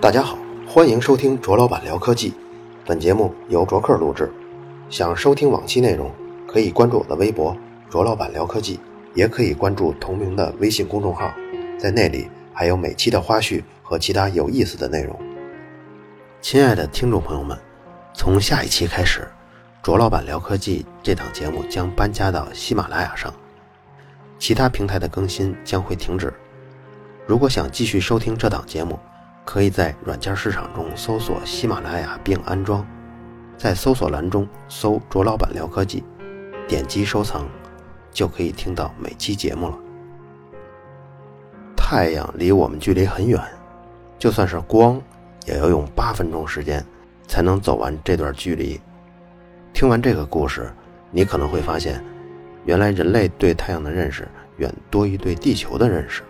大家好，欢迎收听卓老板聊科技。本节目由卓克录制。想收听往期内容，可以关注我的微博“卓老板聊科技”，也可以关注同名的微信公众号，在那里还有每期的花絮和其他有意思的内容。亲爱的听众朋友们，从下一期开始，卓老板聊科技这档节目将搬家到喜马拉雅上，其他平台的更新将会停止。如果想继续收听这档节目，可以在软件市场中搜索喜马拉雅并安装。在搜索栏中搜“卓老板聊科技”，点击收藏，就可以听到每期节目了。太阳离我们距离很远，就算是光，也要用八分钟时间才能走完这段距离。听完这个故事，你可能会发现，原来人类对太阳的认识远多于对地球的认识。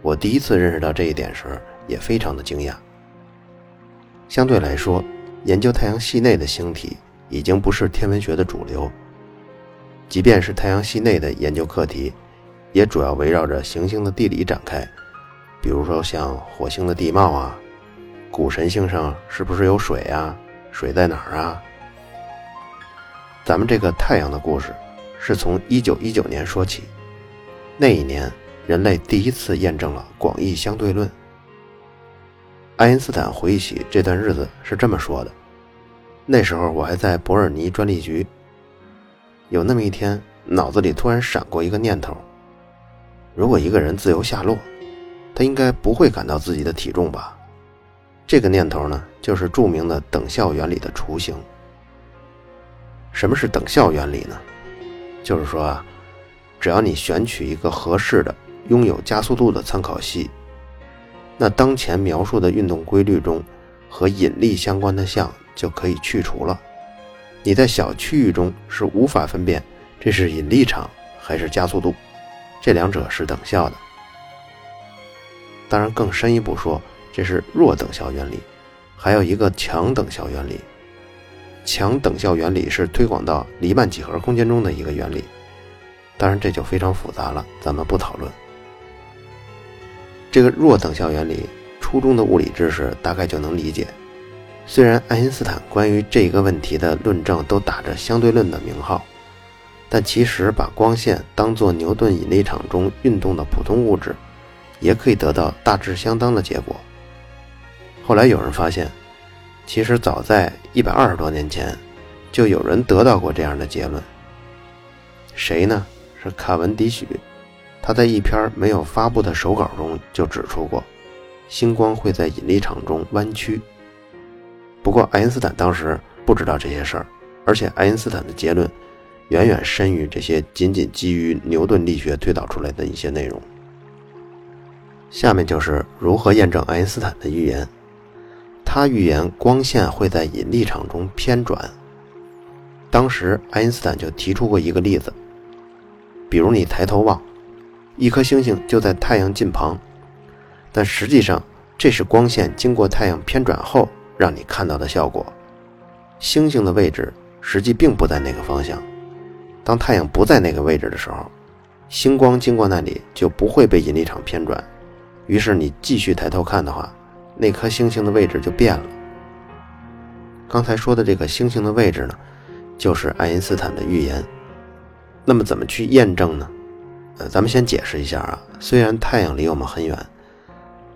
我第一次认识到这一点时，也非常的惊讶。相对来说，研究太阳系内的星体已经不是天文学的主流，即便是太阳系内的研究课题，也主要围绕着行星的地理展开，比如说像火星的地貌啊，古神星上是不是有水啊，水在哪儿啊？咱们这个太阳的故事，是从1919年说起，那一年人类第一次验证了广义相对论。爱因斯坦回忆起这段日子是这么说的：“那时候我还在伯尔尼专利局。有那么一天，脑子里突然闪过一个念头：如果一个人自由下落，他应该不会感到自己的体重吧？这个念头呢，就是著名的等效原理的雏形。什么是等效原理呢？就是说啊，只要你选取一个合适的、拥有加速度的参考系。”那当前描述的运动规律中，和引力相关的项就可以去除了。你在小区域中是无法分辨这是引力场还是加速度，这两者是等效的。当然，更深一步说，这是弱等效原理。还有一个强等效原理。强等效原理是推广到黎曼几何空间中的一个原理。当然，这就非常复杂了，咱们不讨论。这个弱等效原理，初中的物理知识大概就能理解。虽然爱因斯坦关于这个问题的论证都打着相对论的名号，但其实把光线当作牛顿引力场中运动的普通物质，也可以得到大致相当的结果。后来有人发现，其实早在一百二十多年前，就有人得到过这样的结论。谁呢？是卡文迪许。他在一篇没有发布的手稿中就指出过，星光会在引力场中弯曲。不过爱因斯坦当时不知道这些事儿，而且爱因斯坦的结论远远深于这些仅仅基于牛顿力学推导出来的一些内容。下面就是如何验证爱因斯坦的预言。他预言光线会在引力场中偏转。当时爱因斯坦就提出过一个例子，比如你抬头望。一颗星星就在太阳近旁，但实际上这是光线经过太阳偏转后让你看到的效果。星星的位置实际并不在那个方向。当太阳不在那个位置的时候，星光经过那里就不会被引力场偏转。于是你继续抬头看的话，那颗星星的位置就变了。刚才说的这个星星的位置呢，就是爱因斯坦的预言。那么怎么去验证呢？呃咱们先解释一下啊，虽然太阳离我们很远，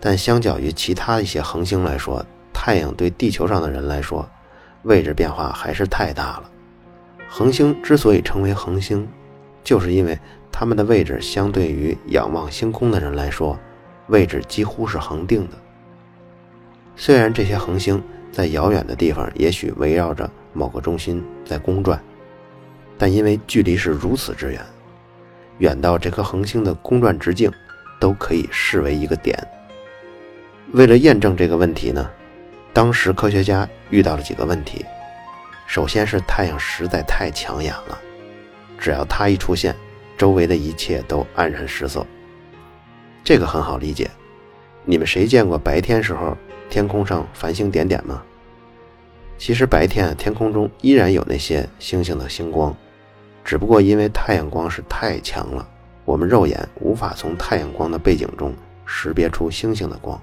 但相较于其他一些恒星来说，太阳对地球上的人来说，位置变化还是太大了。恒星之所以称为恒星，就是因为它们的位置相对于仰望星空的人来说，位置几乎是恒定的。虽然这些恒星在遥远的地方也许围绕着某个中心在公转，但因为距离是如此之远。远到这颗恒星的公转直径，都可以视为一个点。为了验证这个问题呢，当时科学家遇到了几个问题。首先是太阳实在太抢眼了，只要它一出现，周围的一切都黯然失色。这个很好理解，你们谁见过白天时候天空上繁星点点吗？其实白天天空中依然有那些星星的星光。只不过因为太阳光是太强了，我们肉眼无法从太阳光的背景中识别出星星的光，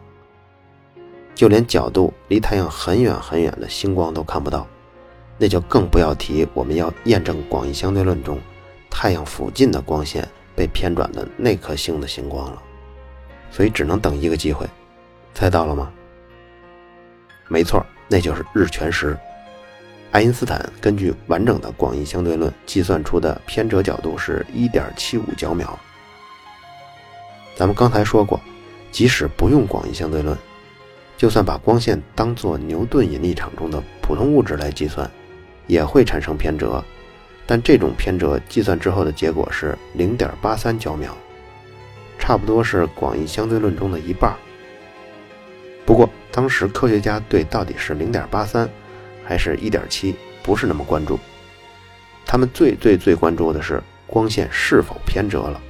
就连角度离太阳很远很远的星光都看不到，那就更不要提我们要验证广义相对论中太阳附近的光线被偏转的那颗星的星光了。所以只能等一个机会，猜到了吗？没错，那就是日全食。爱因斯坦根据完整的广义相对论计算出的偏折角度是1.75角秒。咱们刚才说过，即使不用广义相对论，就算把光线当作牛顿引力场中的普通物质来计算，也会产生偏折，但这种偏折计算之后的结果是0.83角秒，差不多是广义相对论中的一半。不过当时科学家对到底是0.83。还是一点七，不是那么关注。他们最最最关注的是光线是否偏折了。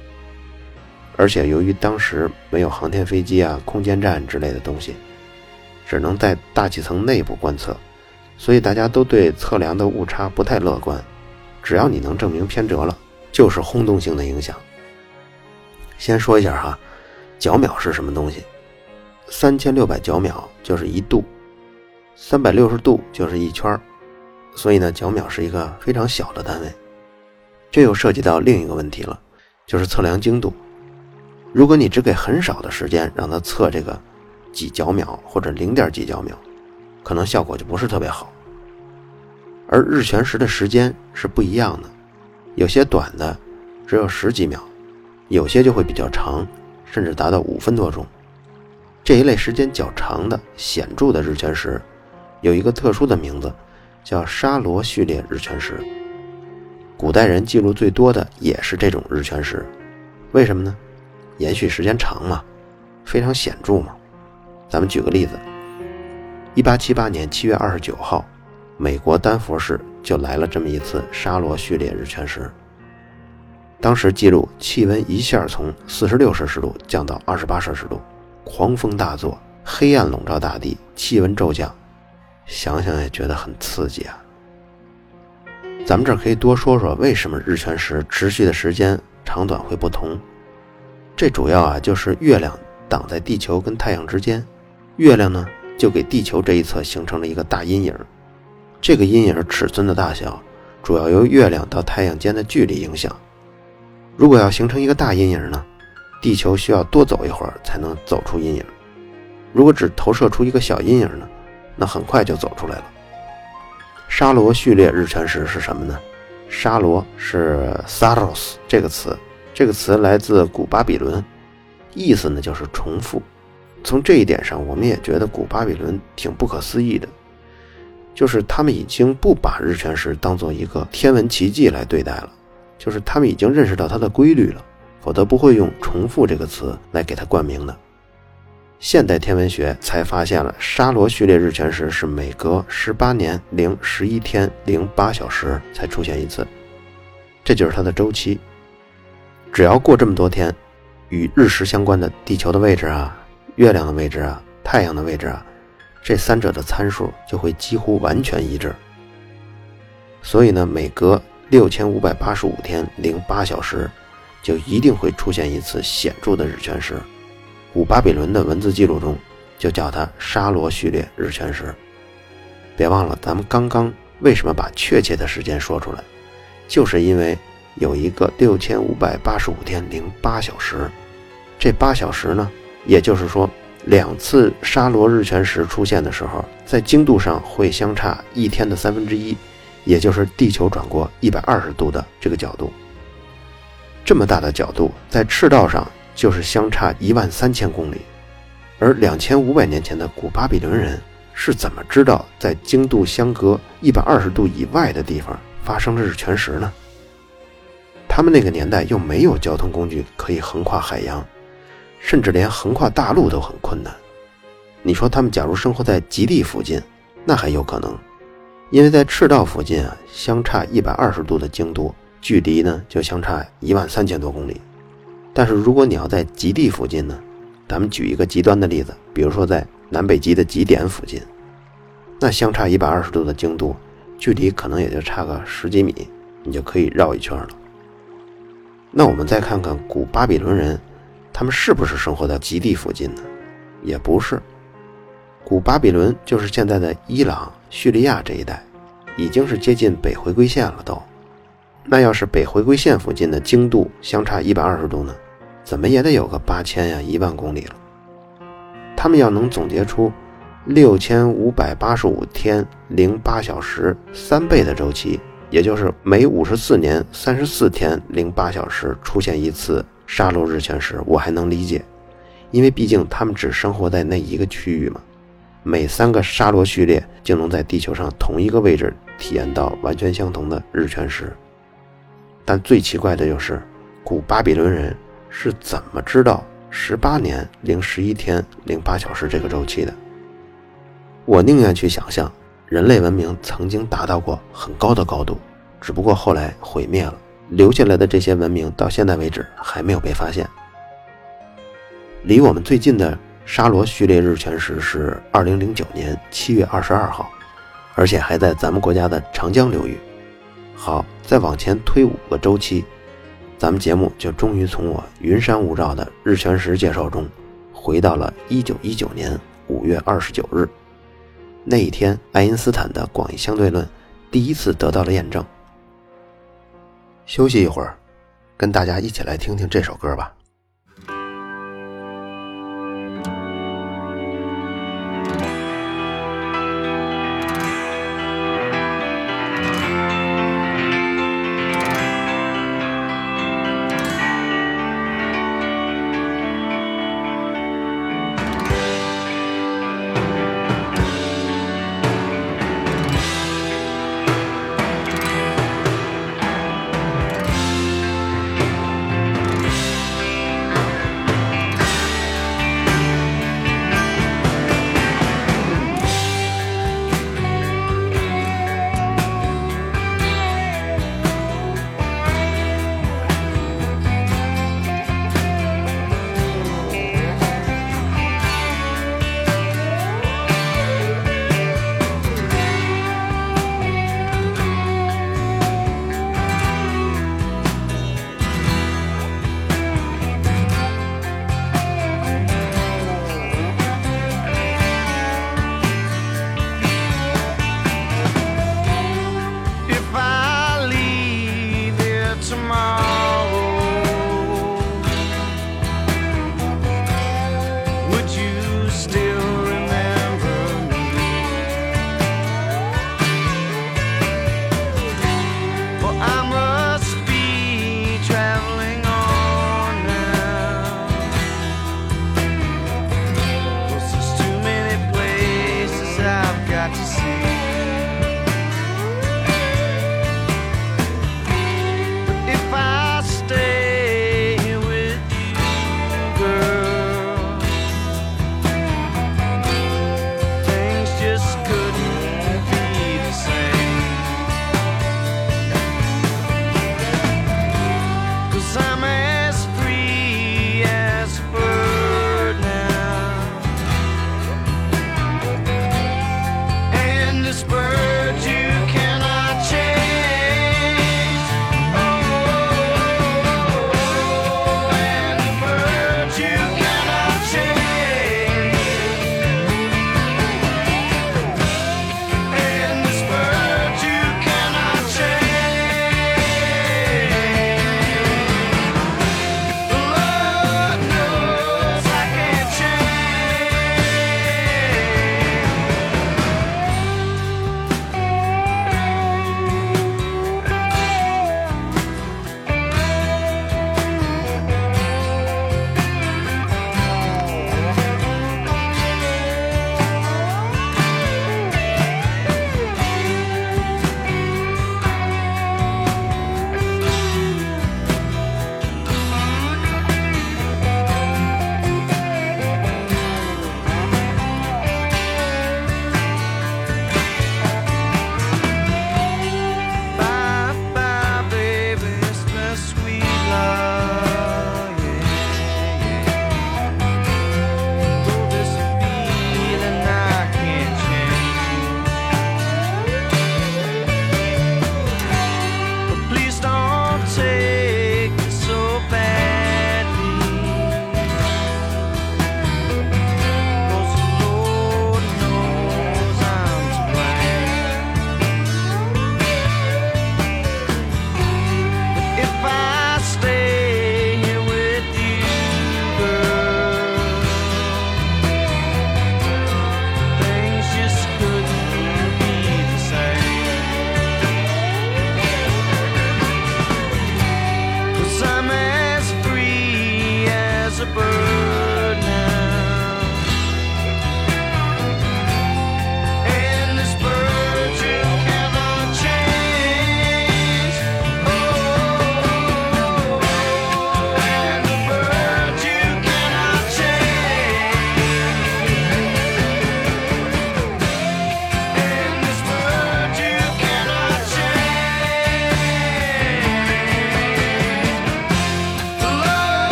而且由于当时没有航天飞机啊、空间站之类的东西，只能在大气层内部观测，所以大家都对测量的误差不太乐观。只要你能证明偏折了，就是轰动性的影响。先说一下哈，角秒是什么东西？三千六百角秒就是一度。三百六十度就是一圈所以呢，角秒是一个非常小的单位。这又涉及到另一个问题了，就是测量精度。如果你只给很少的时间让它测这个几角秒或者零点几角秒，可能效果就不是特别好。而日全食的时间是不一样的，有些短的只有十几秒，有些就会比较长，甚至达到五分多钟。这一类时间较长的显著的日全食。有一个特殊的名字，叫沙罗序列日全食。古代人记录最多的也是这种日全食，为什么呢？延续时间长嘛，非常显著嘛。咱们举个例子，一八七八年七月二十九号，美国丹佛市就来了这么一次沙罗序列日全食。当时记录气温一下从四十六摄氏度降到二十八摄氏度，狂风大作，黑暗笼罩大地，气温骤降。想想也觉得很刺激啊！咱们这儿可以多说说为什么日全食持续的时间长短会不同。这主要啊就是月亮挡在地球跟太阳之间，月亮呢就给地球这一侧形成了一个大阴影。这个阴影尺寸的大小主要由月亮到太阳间的距离影响。如果要形成一个大阴影呢，地球需要多走一会儿才能走出阴影。如果只投射出一个小阴影呢？那很快就走出来了。沙罗序列日全食是什么呢？沙罗是 Saros 这个词，这个词来自古巴比伦，意思呢就是重复。从这一点上，我们也觉得古巴比伦挺不可思议的，就是他们已经不把日全食当做一个天文奇迹来对待了，就是他们已经认识到它的规律了，否则不会用重复这个词来给它冠名的。现代天文学才发现了沙罗序列日全食是每隔十八年零十一天零八小时才出现一次，这就是它的周期。只要过这么多天，与日食相关的地球的位置啊、月亮的位置啊、太阳的位置啊，这三者的参数就会几乎完全一致。所以呢，每隔六千五百八十五天零八小时，就一定会出现一次显著的日全食。古巴比伦的文字记录中，就叫它沙罗序列日全食。别忘了，咱们刚刚为什么把确切的时间说出来，就是因为有一个六千五百八十五天零八小时。这八小时呢，也就是说，两次沙罗日全食出现的时候，在经度上会相差一天的三分之一，也就是地球转过一百二十度的这个角度。这么大的角度，在赤道上。就是相差一万三千公里，而两千五百年前的古巴比伦人是怎么知道在经度相隔一百二十度以外的地方发生了日全食呢？他们那个年代又没有交通工具可以横跨海洋，甚至连横跨大陆都很困难。你说他们假如生活在极地附近，那还有可能，因为在赤道附近啊，相差一百二十度的经度，距离呢就相差一万三千多公里。但是如果你要在极地附近呢，咱们举一个极端的例子，比如说在南北极的极点附近，那相差一百二十度的经度，距离可能也就差个十几米，你就可以绕一圈了。那我们再看看古巴比伦人，他们是不是生活在极地附近呢？也不是。古巴比伦就是现在的伊朗、叙利亚这一带，已经是接近北回归线了都。那要是北回归线附近的经度相差一百二十度呢，怎么也得有个八千呀一万公里了。他们要能总结出六千五百八十五天零八小时三倍的周期，也就是每五十四年三十四天零八小时出现一次沙罗日全食，我还能理解，因为毕竟他们只生活在那一个区域嘛。每三个沙罗序列就能在地球上同一个位置体验到完全相同的日全食。但最奇怪的就是，古巴比伦人是怎么知道十八年零十一天零八小时这个周期的？我宁愿去想象人类文明曾经达到过很高的高度，只不过后来毁灭了，留下来的这些文明到现在为止还没有被发现。离我们最近的。沙罗序列日全食是二零零九年七月二十二号，而且还在咱们国家的长江流域。好，再往前推五个周期，咱们节目就终于从我云山雾罩的日全食介绍中，回到了一九一九年五月二十九日。那一天，爱因斯坦的广义相对论第一次得到了验证。休息一会儿，跟大家一起来听听这首歌吧。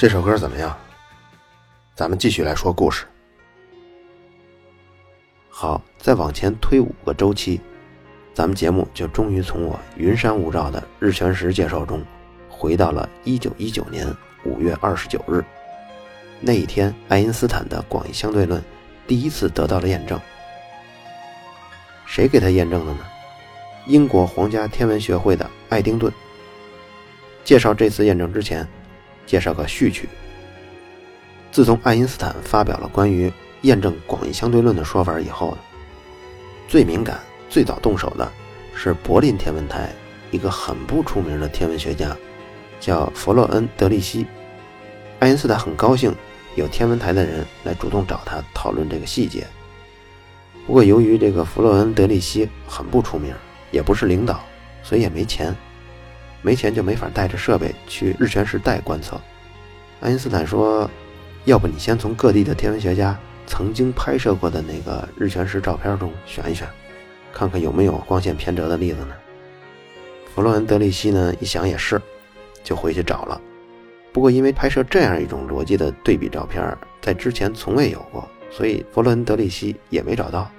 这首歌怎么样？咱们继续来说故事。好，再往前推五个周期，咱们节目就终于从我云山雾罩的日全食介绍中，回到了1919年5月29日。那一天，爱因斯坦的广义相对论第一次得到了验证。谁给他验证的呢？英国皇家天文学会的爱丁顿。介绍这次验证之前，介绍个序曲。自从爱因斯坦发表了关于验证广义相对论的说法以后，最敏感、最早动手的是柏林天文台一个很不出名的天文学家，叫弗洛恩·德利希。爱因斯坦很高兴有天文台的人来主动找他讨论这个细节。不过，由于这个弗洛恩·德利希很不出名，也不是领导，所以也没钱，没钱就没法带着设备去日全食带观测。爱因斯坦说：“要不你先从各地的天文学家曾经拍摄过的那个日全食照片中选一选，看看有没有光线偏折的例子呢？”弗洛恩·德利希呢一想也是，就回去找了。不过因为拍摄这样一种逻辑的对比照片，在之前从未有过，所以弗洛恩·德利希也没找到。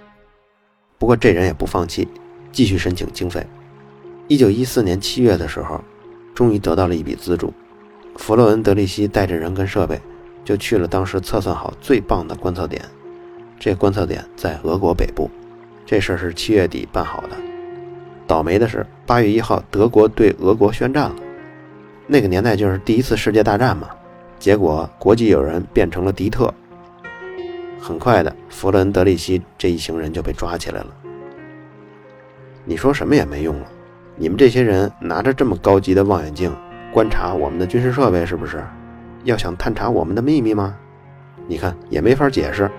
不过这人也不放弃，继续申请经费。一九一四年七月的时候，终于得到了一笔资助。弗洛恩·德利希带着人跟设备，就去了当时测算好最棒的观测点。这观测点在俄国北部。这事儿是七月底办好的。倒霉的是，八月一号，德国对俄国宣战了。那个年代就是第一次世界大战嘛。结果国际友人变成了敌特。很快的，弗洛恩·德利希这一行人就被抓起来了。你说什么也没用了。你们这些人拿着这么高级的望远镜观察我们的军事设备，是不是要想探查我们的秘密吗？你看也没法解释。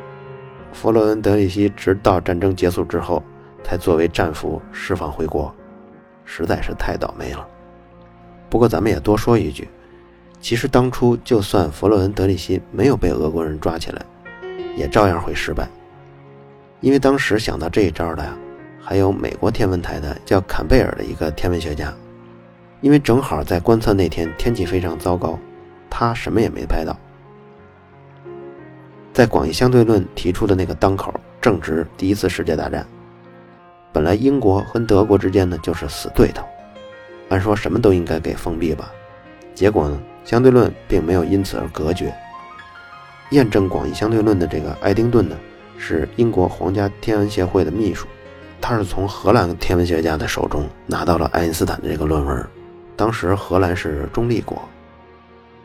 弗洛恩·德里希直到战争结束之后，才作为战俘释放回国，实在是太倒霉了。不过咱们也多说一句，其实当初就算弗洛恩·德里希没有被俄国人抓起来，也照样会失败，因为当时想到这一招的呀。还有美国天文台的叫坎贝尔的一个天文学家，因为正好在观测那天天气非常糟糕，他什么也没拍到。在广义相对论提出的那个当口，正值第一次世界大战。本来英国和德国之间呢就是死对头，按说什么都应该给封闭吧，结果呢相对论并没有因此而隔绝。验证广义相对论的这个爱丁顿呢，是英国皇家天文协会的秘书。他是从荷兰天文学家的手中拿到了爱因斯坦的这个论文。当时荷兰是中立国，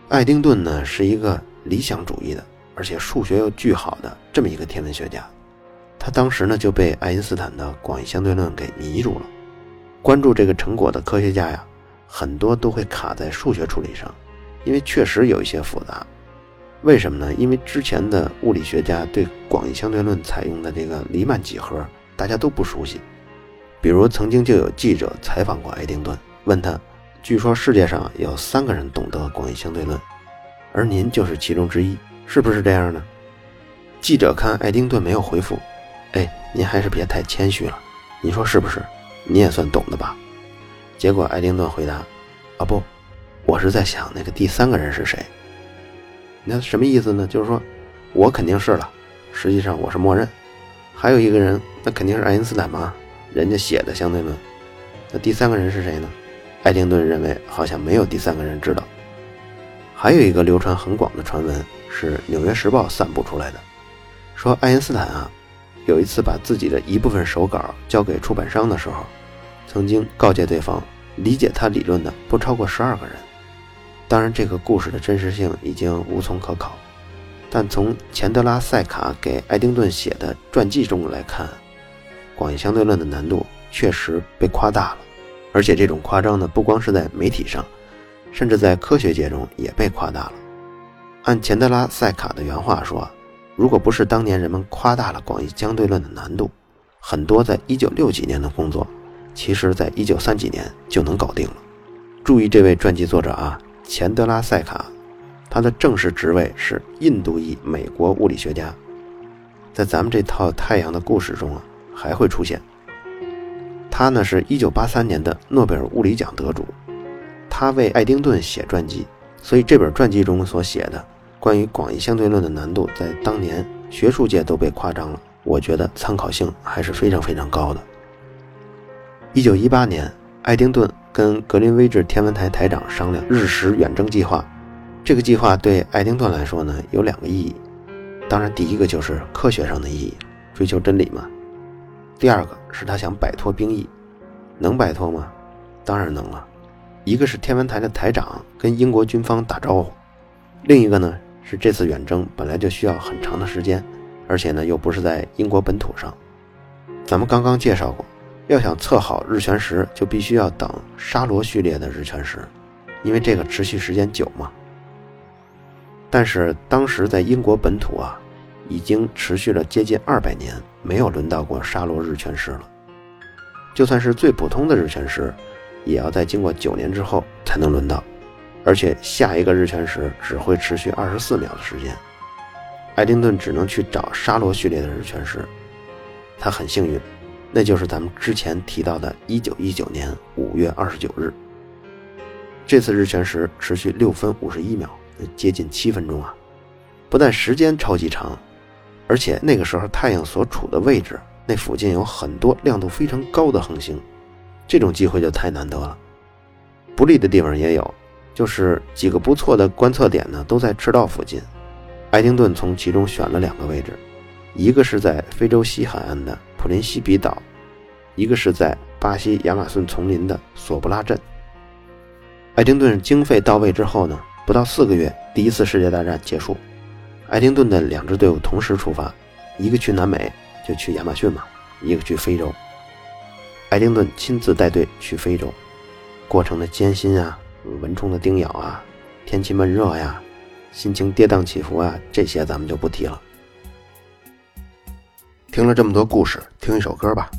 爱丁顿呢是一个理想主义的，而且数学又巨好的这么一个天文学家。他当时呢就被爱因斯坦的广义相对论给迷住了。关注这个成果的科学家呀，很多都会卡在数学处理上，因为确实有一些复杂。为什么呢？因为之前的物理学家对广义相对论采用的这个黎曼几何。大家都不熟悉，比如曾经就有记者采访过爱丁顿，问他：“据说世界上有三个人懂得广义相对论，而您就是其中之一，是不是这样呢？”记者看爱丁顿没有回复，哎，您还是别太谦虚了，您说是不是？你也算懂的吧？结果爱丁顿回答：“啊不，我是在想那个第三个人是谁。那什么意思呢？就是说我肯定是了，实际上我是默认。”还有一个人，那肯定是爱因斯坦嘛，人家写的相对论。那第三个人是谁呢？爱丁顿认为好像没有第三个人知道。还有一个流传很广的传闻是《纽约时报》散布出来的，说爱因斯坦啊，有一次把自己的一部分手稿交给出版商的时候，曾经告诫对方理解他理论的不超过十二个人。当然，这个故事的真实性已经无从可考。但从钱德拉塞卡给爱丁顿写的传记中来看，广义相对论的难度确实被夸大了，而且这种夸张呢，不光是在媒体上，甚至在科学界中也被夸大了。按钱德拉塞卡的原话说，如果不是当年人们夸大了广义相对论的难度，很多在一九六几年的工作，其实在一九三几年就能搞定了。注意这位传记作者啊，钱德拉塞卡。他的正式职位是印度裔美国物理学家，在咱们这套太阳的故事中啊，还会出现。他呢是一九八三年的诺贝尔物理奖得主，他为爱丁顿写传记，所以这本传记中所写的关于广义相对论的难度，在当年学术界都被夸张了。我觉得参考性还是非常非常高的。一九一八年，爱丁顿跟格林威治天文台台长商量日食远征计划。这个计划对爱丁顿来说呢，有两个意义。当然，第一个就是科学上的意义，追求真理嘛。第二个是他想摆脱兵役，能摆脱吗？当然能了。一个是天文台的台长跟英国军方打招呼，另一个呢是这次远征本来就需要很长的时间，而且呢又不是在英国本土上。咱们刚刚介绍过，要想测好日全食，就必须要等沙罗序列的日全食，因为这个持续时间久嘛。但是当时在英国本土啊，已经持续了接近二百年，没有轮到过沙罗日全食了。就算是最普通的日全食，也要在经过九年之后才能轮到，而且下一个日全食只会持续二十四秒的时间。爱丁顿只能去找沙罗序列的日全食，他很幸运，那就是咱们之前提到的1919年5月29日。这次日全食持续六分五十一秒。接近七分钟啊！不但时间超级长，而且那个时候太阳所处的位置，那附近有很多亮度非常高的恒星，这种机会就太难得了。不利的地方也有，就是几个不错的观测点呢，都在赤道附近。爱丁顿从其中选了两个位置，一个是在非洲西海岸的普林西比岛，一个是在巴西亚马逊丛林的索布拉镇。爱丁顿经费到位之后呢？不到四个月，第一次世界大战结束，爱丁顿的两支队伍同时出发，一个去南美，就去亚马逊嘛；一个去非洲。爱丁顿亲自带队去非洲，过程的艰辛啊，蚊虫的叮咬啊，天气闷热呀，心情跌宕起伏啊，这些咱们就不提了。听了这么多故事，听一首歌吧。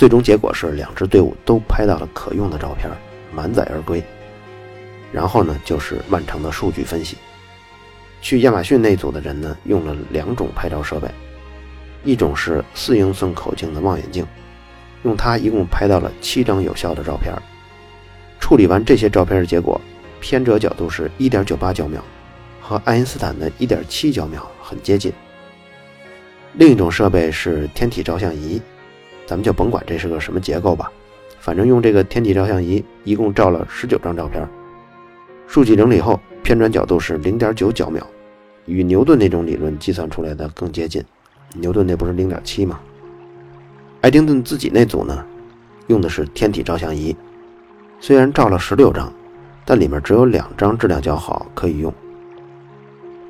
最终结果是两支队伍都拍到了可用的照片，满载而归。然后呢，就是漫长的数据分析。去亚马逊那组的人呢，用了两种拍照设备，一种是四英寸口径的望远镜，用它一共拍到了七张有效的照片。处理完这些照片的结果，偏折角度是1.98焦秒，和爱因斯坦的1.7焦秒很接近。另一种设备是天体照相仪，咱们就甭管这是个什么结构吧，反正用这个天体照相仪一共照了十九张照片。数据整理后，偏转角度是0.9角秒，与牛顿那种理论计算出来的更接近。牛顿那不是0.7吗？爱丁顿自己那组呢，用的是天体照相仪，虽然照了十六张，但里面只有两张质量较好可以用。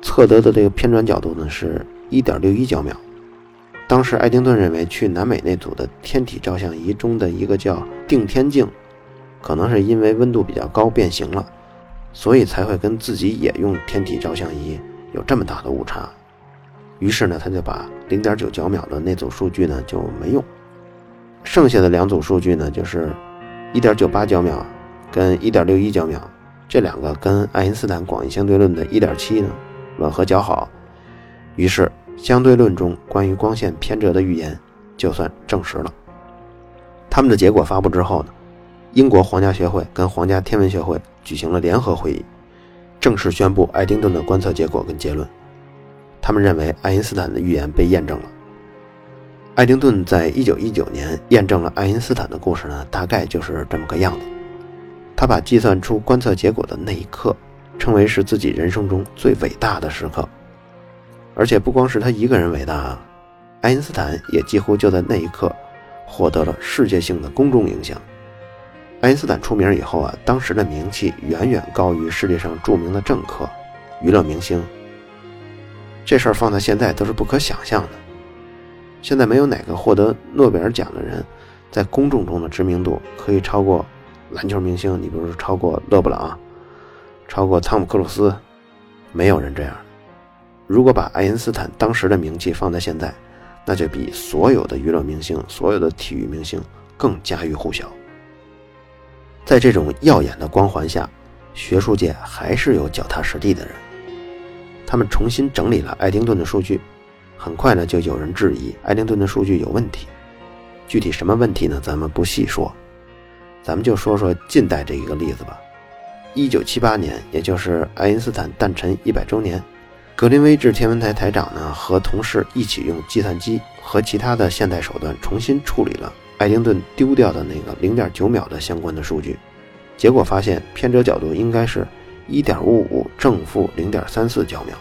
测得的这个偏转角度呢是1.61角秒。当时爱丁顿认为去南美那组的天体照相仪中的一个叫定天镜，可能是因为温度比较高变形了，所以才会跟自己也用天体照相仪有这么大的误差。于是呢，他就把0.9角秒的那组数据呢就没用，剩下的两组数据呢就是1.98角秒跟1.61角秒，这两个跟爱因斯坦广义相对论的1.7呢吻合较好，于是。相对论中关于光线偏折的预言就算证实了。他们的结果发布之后呢，英国皇家学会跟皇家天文学会举行了联合会议，正式宣布爱丁顿的观测结果跟结论。他们认为爱因斯坦的预言被验证了。爱丁顿在一九一九年验证了爱因斯坦的故事呢，大概就是这么个样子。他把计算出观测结果的那一刻称为是自己人生中最伟大的时刻。而且不光是他一个人伟大啊，爱因斯坦也几乎就在那一刻获得了世界性的公众影响。爱因斯坦出名以后啊，当时的名气远远高于世界上著名的政客、娱乐明星。这事儿放在现在都是不可想象的。现在没有哪个获得诺贝尔奖的人，在公众中的知名度可以超过篮球明星，你比如说超过勒布朗，超过汤姆克鲁斯，没有人这样。如果把爱因斯坦当时的名气放在现在，那就比所有的娱乐明星、所有的体育明星更家喻户晓。在这种耀眼的光环下，学术界还是有脚踏实地的人。他们重新整理了爱丁顿的数据，很快呢就有人质疑爱丁顿的数据有问题。具体什么问题呢？咱们不细说，咱们就说说近代这一个例子吧。一九七八年，也就是爱因斯坦诞辰一百周年。格林威治天文台台长呢和同事一起用计算机和其他的现代手段重新处理了爱丁顿丢掉的那个零点九秒的相关的数据，结果发现偏折角度应该是一点五五正负零点三四焦秒。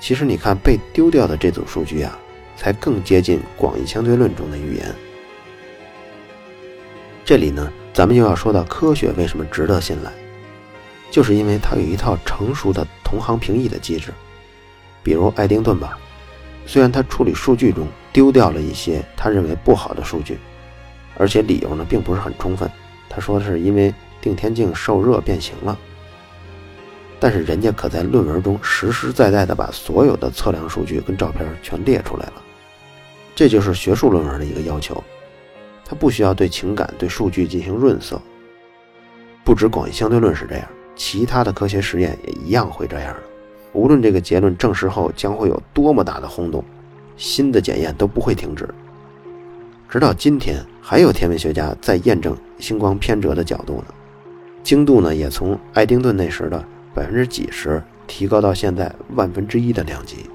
其实你看被丢掉的这组数据啊，才更接近广义相对论中的预言。这里呢，咱们又要说到科学为什么值得信赖，就是因为它有一套成熟的同行评议的机制。比如爱丁顿吧，虽然他处理数据中丢掉了一些他认为不好的数据，而且理由呢并不是很充分。他说的是因为定天镜受热变形了，但是人家可在论文中实实在在的把所有的测量数据跟照片全列出来了。这就是学术论文的一个要求，他不需要对情感、对数据进行润色。不止广义相对论是这样，其他的科学实验也一样会这样的。无论这个结论证实后将会有多么大的轰动，新的检验都不会停止。直到今天，还有天文学家在验证星光偏折的角度呢，精度呢也从爱丁顿那时的百分之几十提高到现在万分之一的量级。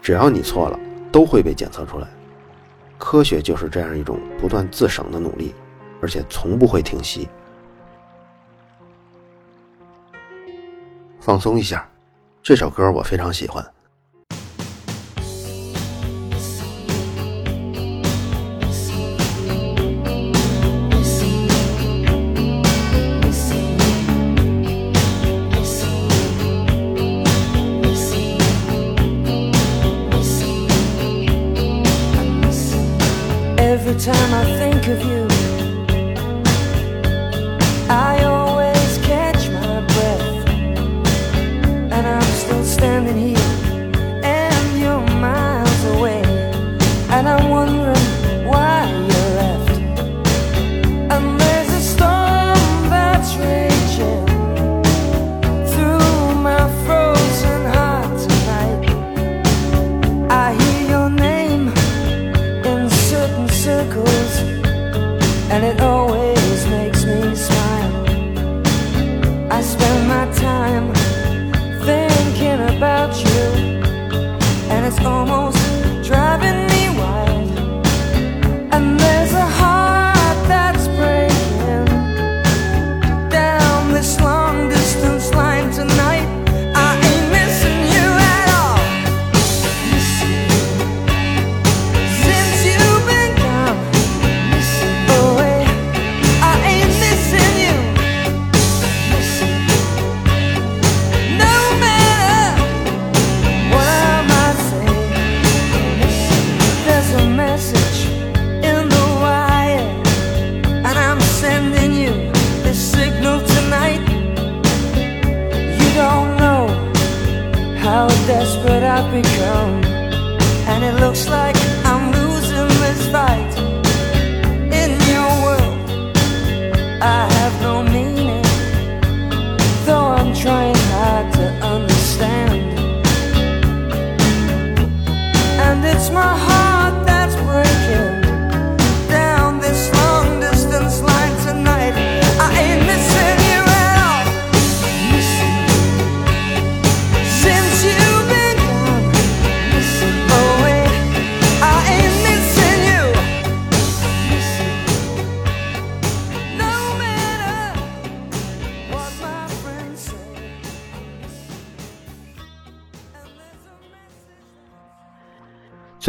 只要你错了，都会被检测出来。科学就是这样一种不断自省的努力，而且从不会停息。放松一下。这首歌我非常喜欢。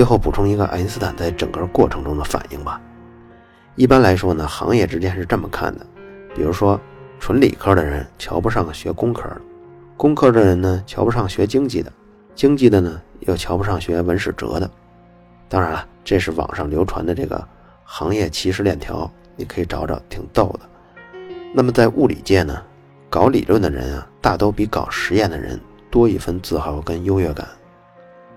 最后补充一个爱因斯坦在整个过程中的反应吧。一般来说呢，行业之间是这么看的，比如说纯理科的人瞧不上学工科的，工科的人呢瞧不上学经济的，经济的呢又瞧不上学文史哲的。当然了，这是网上流传的这个行业歧视链条，你可以找找，挺逗的。那么在物理界呢，搞理论的人啊，大都比搞实验的人多一分自豪跟优越感。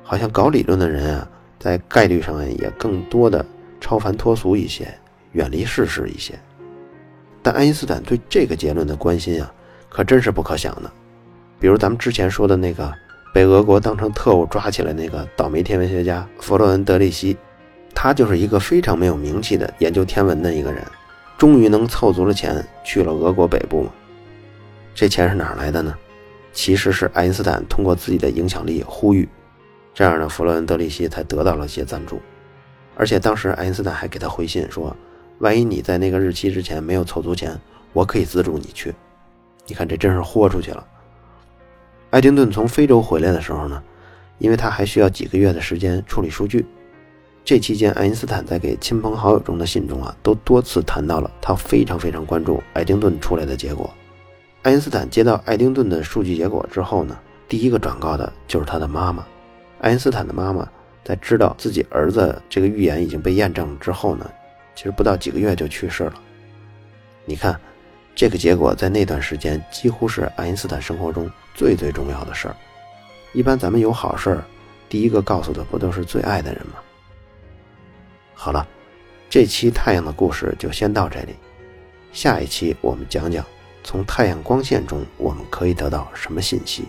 好像搞理论的人啊，在概率上也更多的超凡脱俗一些，远离世事一些。但爱因斯坦对这个结论的关心啊，可真是不可想的。比如咱们之前说的那个被俄国当成特务抓起来那个倒霉天文学家弗洛恩德利希，他就是一个非常没有名气的研究天文的一个人，终于能凑足了钱去了俄国北部嘛。这钱是哪儿来的呢？其实是爱因斯坦通过自己的影响力呼吁，这样呢，弗洛恩德里希才得到了些赞助。而且当时爱因斯坦还给他回信说，万一你在那个日期之前没有凑足钱，我可以资助你去。你看这真是豁出去了。爱丁顿从非洲回来的时候呢，因为他还需要几个月的时间处理数据，这期间爱因斯坦在给亲朋好友中的信中啊，都多次谈到了他非常非常关注爱丁顿出来的结果。爱因斯坦接到爱丁顿的数据结果之后呢，第一个转告的就是他的妈妈。爱因斯坦的妈妈在知道自己儿子这个预言已经被验证了之后呢，其实不到几个月就去世了。你看，这个结果在那段时间几乎是爱因斯坦生活中最最重要的事儿。一般咱们有好事儿，第一个告诉的不都是最爱的人吗？好了，这期太阳的故事就先到这里，下一期我们讲讲从太阳光线中我们可以得到什么信息。